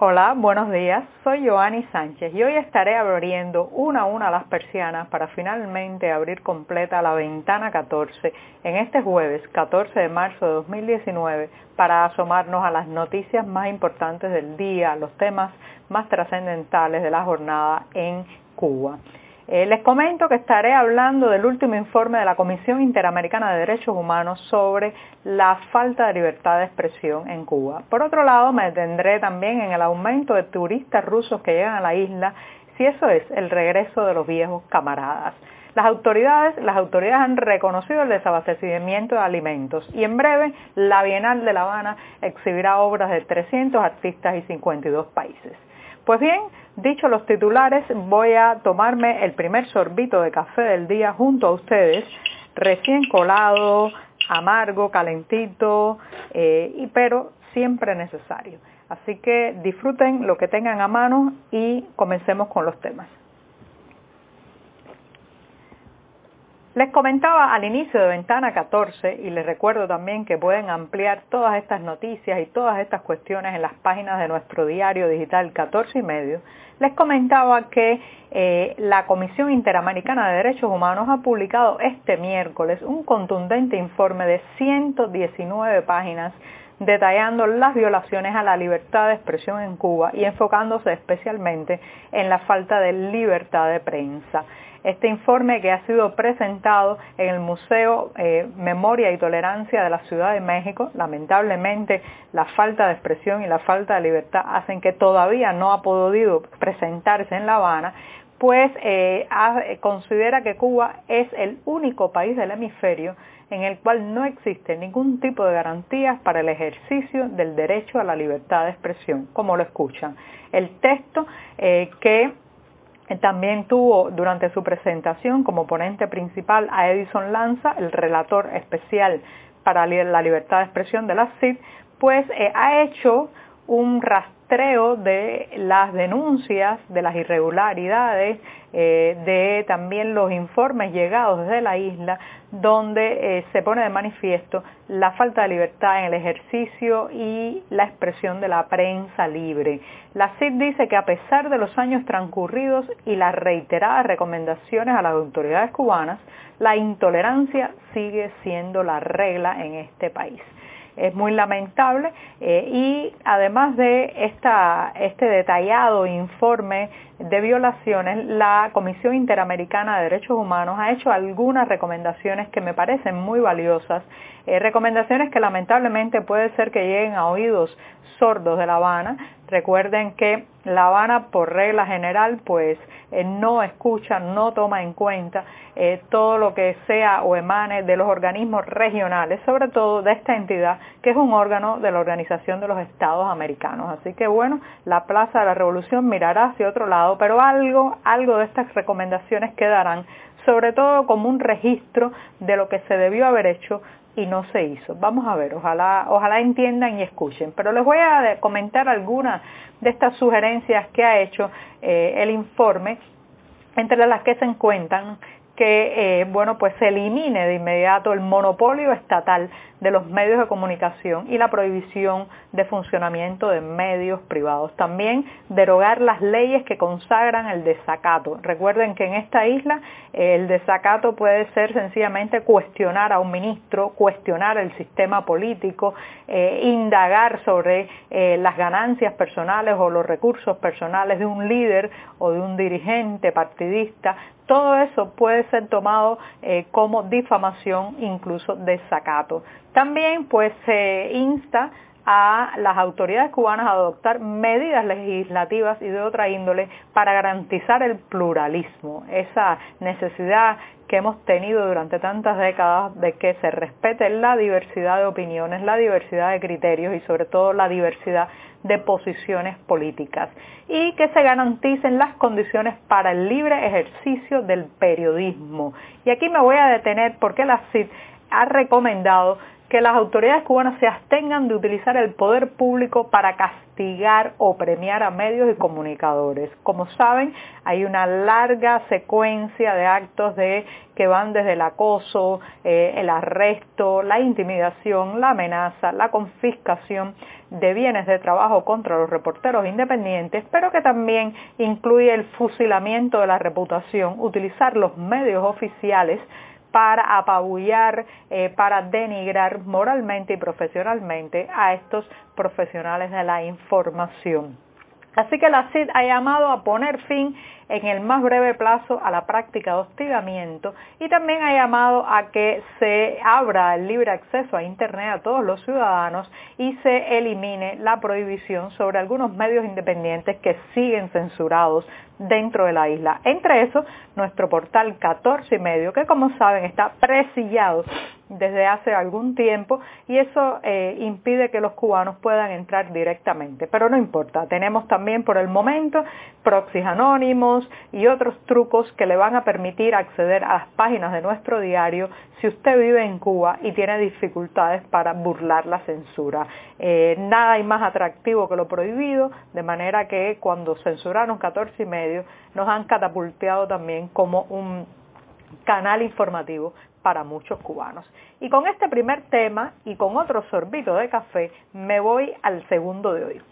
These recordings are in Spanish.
Hola, buenos días. Soy Joanny Sánchez y hoy estaré abriendo una a una las persianas para finalmente abrir completa la ventana 14 en este jueves 14 de marzo de 2019 para asomarnos a las noticias más importantes del día, los temas más trascendentales de la jornada en Cuba. Eh, les comento que estaré hablando del último informe de la Comisión Interamericana de Derechos Humanos sobre la falta de libertad de expresión en Cuba. Por otro lado, me detendré también en el aumento de turistas rusos que llegan a la isla, si eso es el regreso de los viejos camaradas. Las autoridades, las autoridades han reconocido el desabastecimiento de alimentos y en breve la Bienal de La Habana exhibirá obras de 300 artistas y 52 países. Pues bien, dicho los titulares, voy a tomarme el primer sorbito de café del día junto a ustedes, recién colado, amargo, calentito, eh, pero siempre necesario. Así que disfruten lo que tengan a mano y comencemos con los temas. Les comentaba al inicio de Ventana 14 y les recuerdo también que pueden ampliar todas estas noticias y todas estas cuestiones en las páginas de nuestro diario digital 14 y medio. Les comentaba que eh, la Comisión Interamericana de Derechos Humanos ha publicado este miércoles un contundente informe de 119 páginas detallando las violaciones a la libertad de expresión en Cuba y enfocándose especialmente en la falta de libertad de prensa este informe que ha sido presentado en el Museo eh, Memoria y Tolerancia de la Ciudad de México. Lamentablemente la falta de expresión y la falta de libertad hacen que todavía no ha podido presentarse en La Habana, pues eh, considera que Cuba es el único país del hemisferio en el cual no existe ningún tipo de garantías para el ejercicio del derecho a la libertad de expresión, como lo escuchan. El texto eh, que también tuvo durante su presentación como ponente principal a Edison Lanza, el relator especial para la libertad de expresión de la CID, pues eh, ha hecho un rastreo de las denuncias, de las irregularidades, eh, de también los informes llegados desde la isla, donde eh, se pone de manifiesto la falta de libertad en el ejercicio y la expresión de la prensa libre. La CID dice que a pesar de los años transcurridos y las reiteradas recomendaciones a las autoridades cubanas, la intolerancia sigue siendo la regla en este país es muy lamentable eh, y además de este detallado informe de violaciones, la Comisión Interamericana de Derechos Humanos ha hecho algunas recomendaciones que me parecen muy valiosas, eh, recomendaciones que lamentablemente puede ser que lleguen a oídos sordos de La Habana. Recuerden que La Habana, por regla general, pues eh, no escucha, no toma en cuenta eh, todo lo que sea o emane de los organismos regionales, sobre todo de esta entidad, que es un órgano de la Organización de los Estados Americanos. Así que bueno, la Plaza de la Revolución mirará hacia otro lado, pero algo, algo de estas recomendaciones quedarán, sobre todo como un registro de lo que se debió haber hecho y no se hizo. Vamos a ver, ojalá, ojalá entiendan y escuchen. Pero les voy a comentar algunas de estas sugerencias que ha hecho eh, el informe, entre las que se encuentran que eh, bueno pues se elimine de inmediato el monopolio estatal de los medios de comunicación y la prohibición de funcionamiento de medios privados. También derogar las leyes que consagran el desacato. Recuerden que en esta isla eh, el desacato puede ser sencillamente cuestionar a un ministro, cuestionar el sistema político, eh, indagar sobre las ganancias personales o los recursos personales de un líder o de un dirigente partidista, todo eso puede ser tomado eh, como difamación, incluso desacato. También pues se insta a las autoridades cubanas a adoptar medidas legislativas y de otra índole para garantizar el pluralismo, esa necesidad que hemos tenido durante tantas décadas de que se respete la diversidad de opiniones, la diversidad de criterios y sobre todo la diversidad de posiciones políticas y que se garanticen las condiciones para el libre ejercicio del periodismo. Y aquí me voy a detener porque la CID ha recomendado que las autoridades cubanas se abstengan de utilizar el poder público para castigar o premiar a medios y comunicadores. Como saben, hay una larga secuencia de actos que van desde el acoso, eh, el arresto, la intimidación, la amenaza, la confiscación de bienes de trabajo contra los reporteros independientes, pero que también incluye el fusilamiento de la reputación, utilizar los medios oficiales para apabullar, eh, para denigrar moralmente y profesionalmente a estos profesionales de la información. Así que la CID ha llamado a poner fin en el más breve plazo a la práctica de hostigamiento y también ha llamado a que se abra el libre acceso a Internet a todos los ciudadanos y se elimine la prohibición sobre algunos medios independientes que siguen censurados dentro de la isla. Entre eso, nuestro portal 14 y medio, que como saben está presillado desde hace algún tiempo y eso eh, impide que los cubanos puedan entrar directamente. Pero no importa, tenemos también por el momento proxies anónimos y otros trucos que le van a permitir acceder a las páginas de nuestro diario si usted vive en Cuba y tiene dificultades para burlar la censura. Eh, nada hay más atractivo que lo prohibido, de manera que cuando censuraron 14 y medio nos han catapulteado también como un canal informativo para muchos cubanos. Y con este primer tema y con otro sorbito de café me voy al segundo de hoy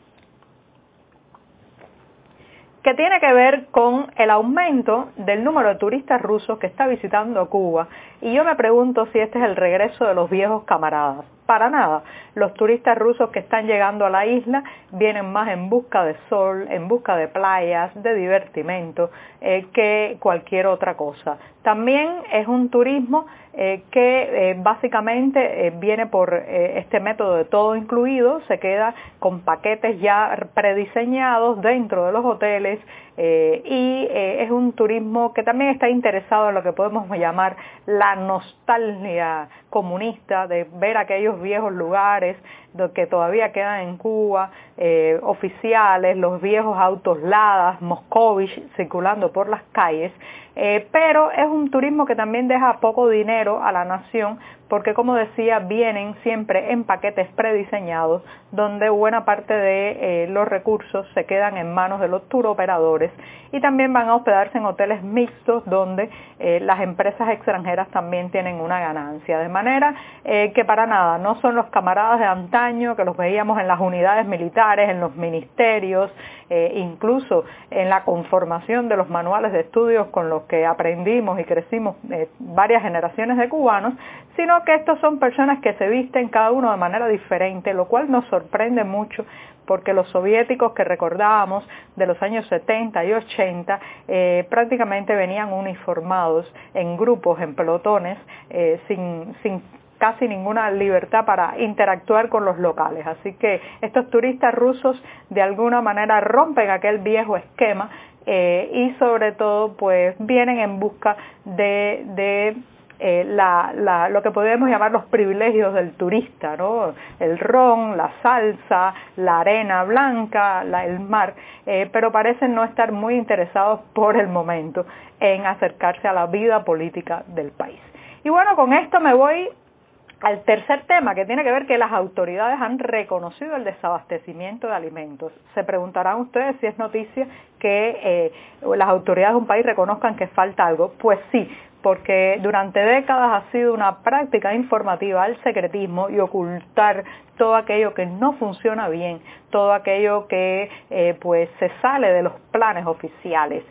que tiene que ver con el aumento del número de turistas rusos que está visitando Cuba. Y yo me pregunto si este es el regreso de los viejos camaradas. Para nada. Los turistas rusos que están llegando a la isla vienen más en busca de sol, en busca de playas, de divertimento, eh, que cualquier otra cosa. También es un turismo eh, que eh, básicamente viene por este método de todo incluido, se queda con paquetes ya prediseñados dentro de los hoteles y es un turismo que también está interesado en lo que podemos llamar la nostalgia comunista, de ver aquellos viejos lugares que todavía quedan en Cuba, eh, oficiales, los viejos autos Ladas, Moscovich circulando por las calles, eh, pero es un turismo que también deja poco dinero a la nación porque como decía vienen siempre en paquetes prediseñados donde buena parte de eh, los recursos se quedan en manos de los tour operadores y también van a hospedarse en hoteles mixtos donde las empresas extranjeras también tienen una ganancia. De manera que para nada, no son los camaradas de antaño que los veíamos en las unidades militares, en los ministerios, eh, incluso en la conformación de los manuales de estudios con los que aprendimos y crecimos eh, varias generaciones de cubanos, sino que estos son personas que se visten cada uno de manera diferente, lo cual nos sorprende mucho porque los soviéticos que recordábamos de los años 70 y 80 eh, prácticamente venían uniformados en grupos, en pelotones, sin, sin casi ninguna libertad para interactuar con los locales. Así que estos turistas rusos de alguna manera rompen aquel viejo esquema eh, y sobre todo pues vienen en busca de, eh, lo que podemos llamar los privilegios del turista, ¿no? el ron, la salsa, la arena blanca, el mar, eh, pero parecen no estar muy interesados por el momento en acercarse a la vida política del país. Y bueno, con esto me voy al tercer tema, que tiene que ver que las autoridades han reconocido el desabastecimiento de alimentos. Se preguntarán ustedes si es noticia que eh, las autoridades de un país reconozcan que falta algo. Pues sí, porque durante décadas ha sido una práctica informativa el secretismo y ocultar todo aquello que no funciona bien, todo aquello que eh, pues se sale de los planes oficiales.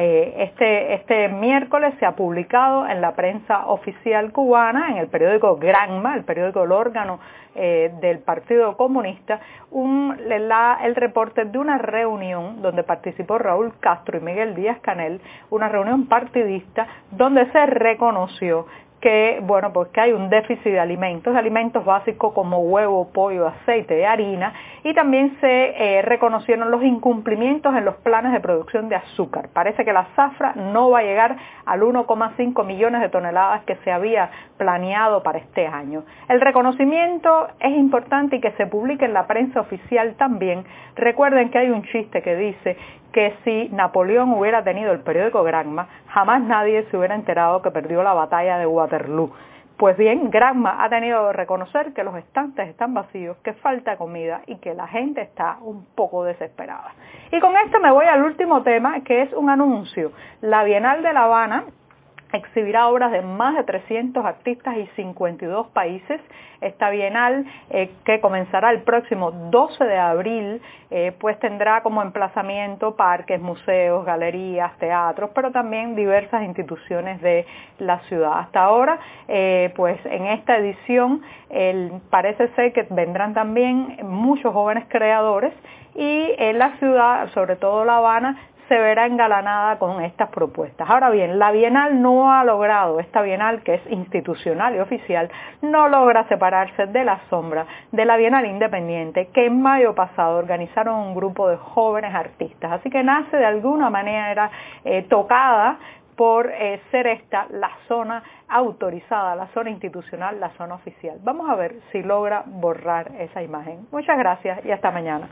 Eh, este, este miércoles se ha publicado en la prensa oficial cubana, en el periódico Granma, el periódico del órgano eh, del Partido Comunista, el reporte de una reunión donde participó Raúl Castro y Miguel Díaz Canel, una reunión partidista donde se reconoció que, bueno, pues que hay un déficit de alimentos, alimentos básicos como huevo, pollo, aceite harina, y también se eh, reconocieron los incumplimientos en los planes de producción de azúcar. Parece que la zafra no va a llegar al 1,5 millones de toneladas que se había planeado para este año. El reconocimiento es importante y que se publique en la prensa oficial también. Recuerden que hay un chiste que dice que si Napoleón hubiera tenido el periódico Granma, jamás nadie se hubiera enterado que perdió la batalla de Waterloo. Pues bien, Granma ha tenido que reconocer que los estantes están vacíos, que falta comida y que la gente está un poco desesperada. Y con esto me voy al último tema, que es un anuncio. La Bienal de La Habana exhibirá obras de más de 300 artistas y 52 países. Esta bienal, eh, que comenzará el próximo 12 de abril, eh, pues tendrá como emplazamiento parques, museos, galerías, teatros, pero también diversas instituciones de la ciudad. Hasta ahora, eh, pues en esta edición parece ser que vendrán también muchos jóvenes creadores y en la ciudad, sobre todo La Habana, se verá engalanada con estas propuestas. Ahora bien, la Bienal no ha logrado, esta Bienal que es institucional y oficial, no logra separarse de la sombra de la Bienal Independiente que en mayo pasado organizaron un grupo de jóvenes artistas. Así que nace de alguna manera eh, tocada por eh, ser esta la zona autorizada, la zona institucional, la zona oficial. Vamos a ver si logra borrar esa imagen. Muchas gracias y hasta mañana.